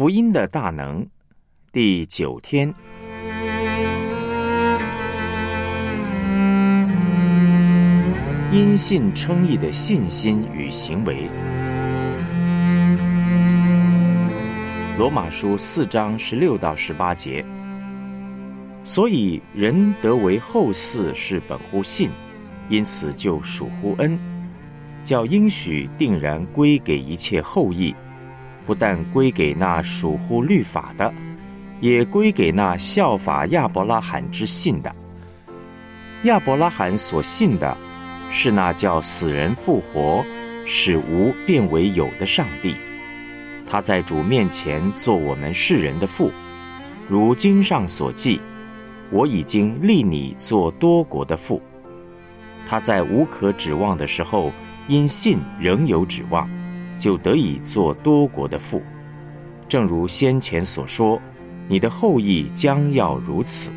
福音的大能，第九天，因信称义的信心与行为。罗马书四章十六到十八节。所以人得为后嗣是本乎信，因此就属乎恩，叫应许定然归给一切后裔，不但归给那属乎律法的，也归给那效法亚伯拉罕之信的。亚伯拉罕所信的，是那叫死人复活，使无变为有的上帝。他在主面前做我们世人的父，如经上所记。我已经立你做多国的父。他在无可指望的时候，因信仍有指望，就得以做多国的父。正如先前所说，你的后裔将要如此。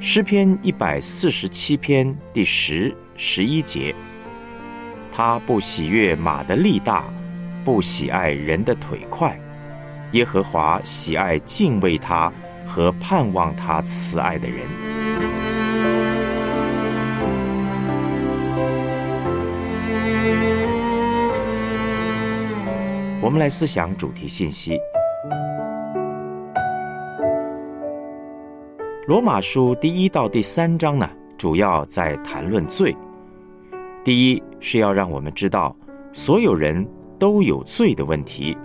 诗篇一百四十七篇第十、十一节。他不喜悦马的力大，不喜爱人的腿快。耶和华喜爱敬畏他。和盼望他慈爱的人，我们来思想主题信息。罗马书第一到第三章呢，主要在谈论罪。第一是要让我们知道所有人都有罪的问题，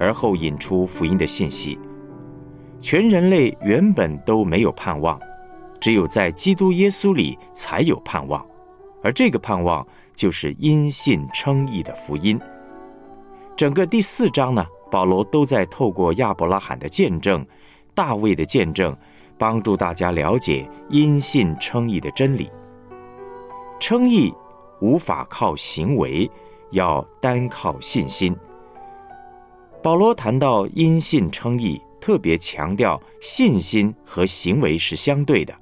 而后引出福音的信息。全人类原本都没有盼望，只有在基督耶稣里才有盼望，而这个盼望就是因信称义的福音。整个第四章呢，保罗都在透过亚伯拉罕的见证、大卫的见证，帮助大家了解因信称义的真理。称义无法靠行为，要单靠信心。保罗谈到因信称义。特别强调信心和行为是相对的。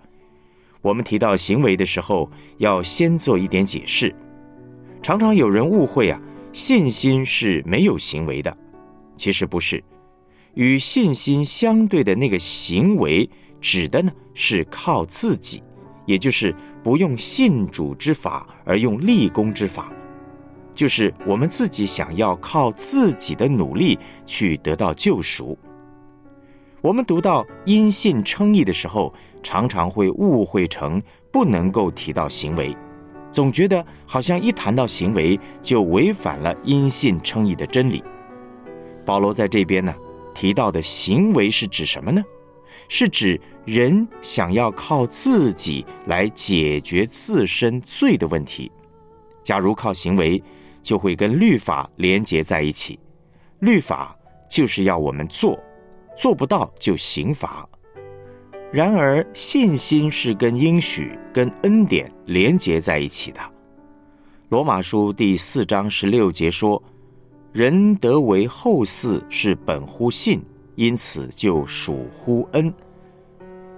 我们提到行为的时候，要先做一点解释。常常有人误会啊，信心是没有行为的，其实不是。与信心相对的那个行为，指的呢是靠自己，也就是不用信主之法，而用立功之法，就是我们自己想要靠自己的努力去得到救赎。我们读到因信称义的时候，常常会误会成不能够提到行为，总觉得好像一谈到行为就违反了因信称义的真理。保罗在这边呢提到的行为是指什么呢？是指人想要靠自己来解决自身罪的问题。假如靠行为，就会跟律法连结在一起，律法就是要我们做。做不到就刑罚。然而，信心是跟应许、跟恩典连结在一起的。罗马书第四章十六节说：“人得为后嗣是本乎信，因此就属乎恩。”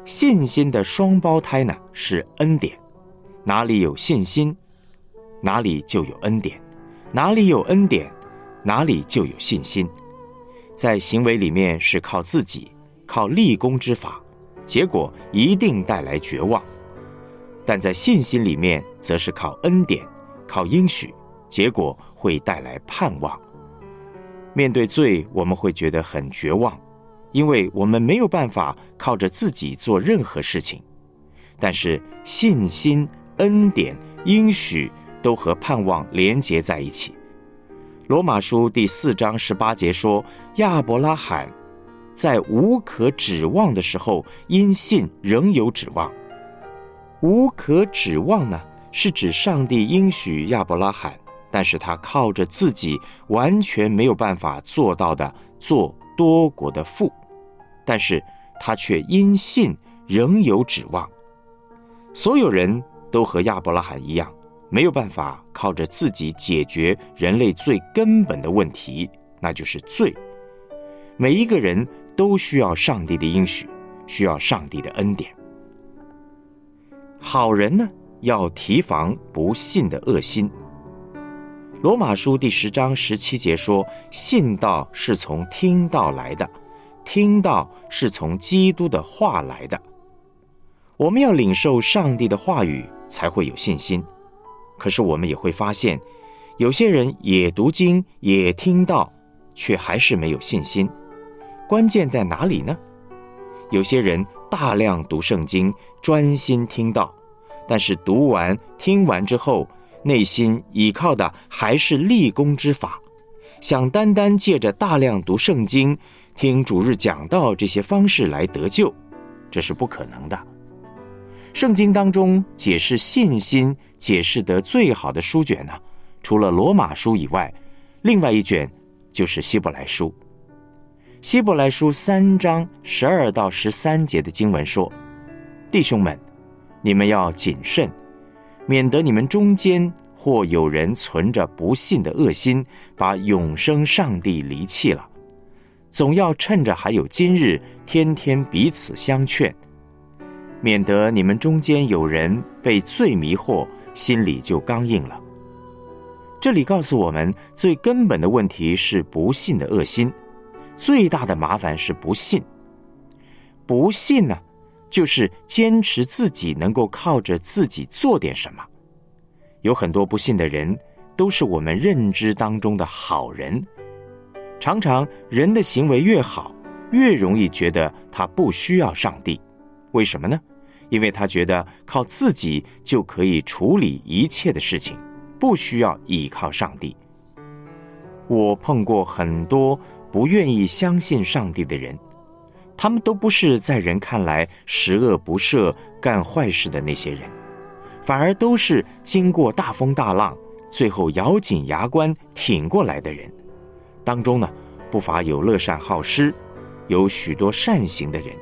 信心的双胞胎呢是恩典。哪里有信心，哪里就有恩典；哪里有恩典，哪里就有信心。在行为里面是靠自己，靠立功之法，结果一定带来绝望；但在信心里面，则是靠恩典，靠应许，结果会带来盼望。面对罪，我们会觉得很绝望，因为我们没有办法靠着自己做任何事情。但是信心、恩典、应许都和盼望连结在一起。罗马书第四章十八节说：“亚伯拉罕在无可指望的时候，因信仍有指望。无可指望呢，是指上帝应许亚伯拉罕，但是他靠着自己完全没有办法做到的，做多国的父，但是他却因信仍有指望。所有人都和亚伯拉罕一样。”没有办法靠着自己解决人类最根本的问题，那就是罪。每一个人都需要上帝的应许，需要上帝的恩典。好人呢，要提防不信的恶心。罗马书第十章十七节说：“信道是从听道来的，听道是从基督的话来的。”我们要领受上帝的话语，才会有信心。可是我们也会发现，有些人也读经，也听到，却还是没有信心。关键在哪里呢？有些人大量读圣经，专心听到，但是读完、听完之后，内心依靠的还是立功之法，想单单借着大量读圣经、听主日讲道这些方式来得救，这是不可能的。圣经当中解释信心解释得最好的书卷呢，除了罗马书以外，另外一卷就是希伯来书。希伯来书三章十二到十三节的经文说：“弟兄们，你们要谨慎，免得你们中间或有人存着不信的恶心，把永生上帝离弃了。总要趁着还有今日，天天彼此相劝，免得你们中间有人被罪迷惑，心里就刚硬了。”这里告诉我们，最根本的问题是不信的恶心。最大的麻烦是不信，不信呢，就是坚持自己能够靠着自己做点什么。有很多不信的人，都是我们认知当中的好人。常常人的行为越好，越容易觉得他不需要上帝。为什么呢？因为他觉得靠自己就可以处理一切的事情，不需要依靠上帝。我碰过很多。不愿意相信上帝的人，他们都不是在人看来十恶不赦、干坏事的那些人，反而都是经过大风大浪，最后咬紧牙关挺过来的人。当中呢，不乏有乐善好施、有许多善行的人。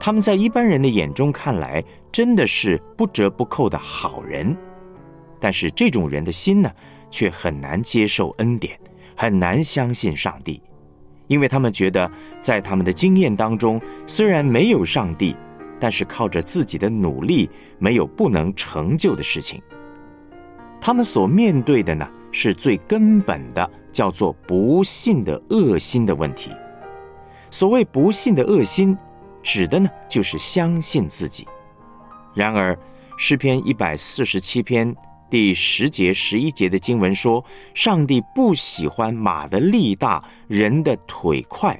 他们在一般人的眼中看来，真的是不折不扣的好人。但是这种人的心呢，却很难接受恩典。很难相信上帝，因为他们觉得在他们的经验当中，虽然没有上帝，但是靠着自己的努力，没有不能成就的事情。他们所面对的呢，是最根本的，叫做不信的恶心的问题。所谓不信的恶心，指的呢，就是相信自己。然而，诗篇一百四十七篇。第十节、十一节的经文说：“上帝不喜欢马的力大，人的腿快，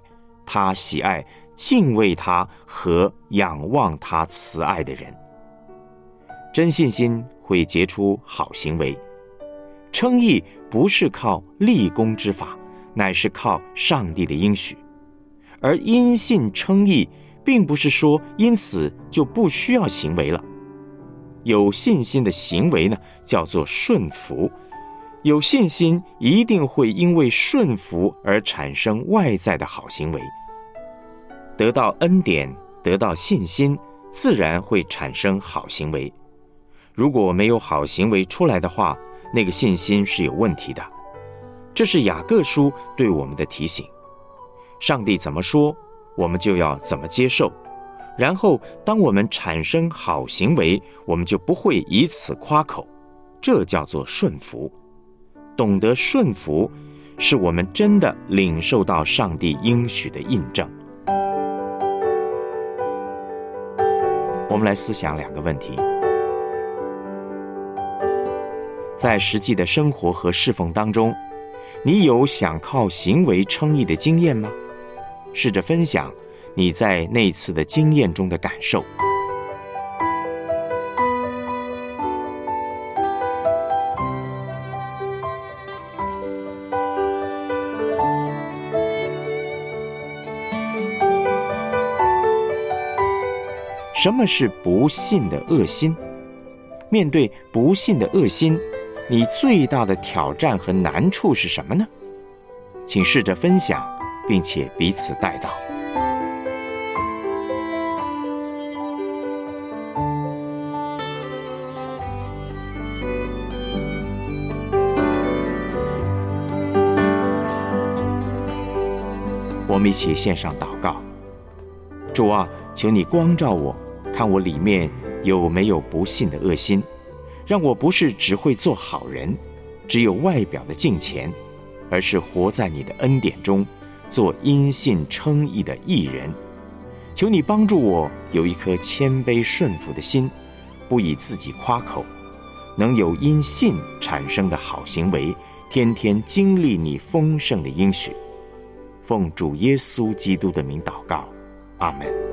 他喜爱敬畏他和仰望他慈爱的人。真信心会结出好行为。称义不是靠立功之法，乃是靠上帝的应许。而因信称义，并不是说因此就不需要行为了。”有信心的行为呢，叫做顺服。有信心一定会因为顺服而产生外在的好行为。得到恩典，得到信心，自然会产生好行为。如果没有好行为出来的话，那个信心是有问题的。这是雅各书对我们的提醒。上帝怎么说，我们就要怎么接受。然后，当我们产生好行为，我们就不会以此夸口，这叫做顺服。懂得顺服，是我们真的领受到上帝应许的印证。我们来思想两个问题：在实际的生活和侍奉当中，你有想靠行为称义的经验吗？试着分享。你在那次的经验中的感受？什么是不信的恶心？面对不信的恶心，你最大的挑战和难处是什么呢？请试着分享，并且彼此带到。们一起献上祷告，主啊，求你光照我，看我里面有没有不信的恶心，让我不是只会做好人，只有外表的敬虔，而是活在你的恩典中，做因信称义的义人。求你帮助我有一颗谦卑顺服的心，不以自己夸口，能有因信产生的好行为，天天经历你丰盛的应许。奉主耶稣基督的名祷告，阿门。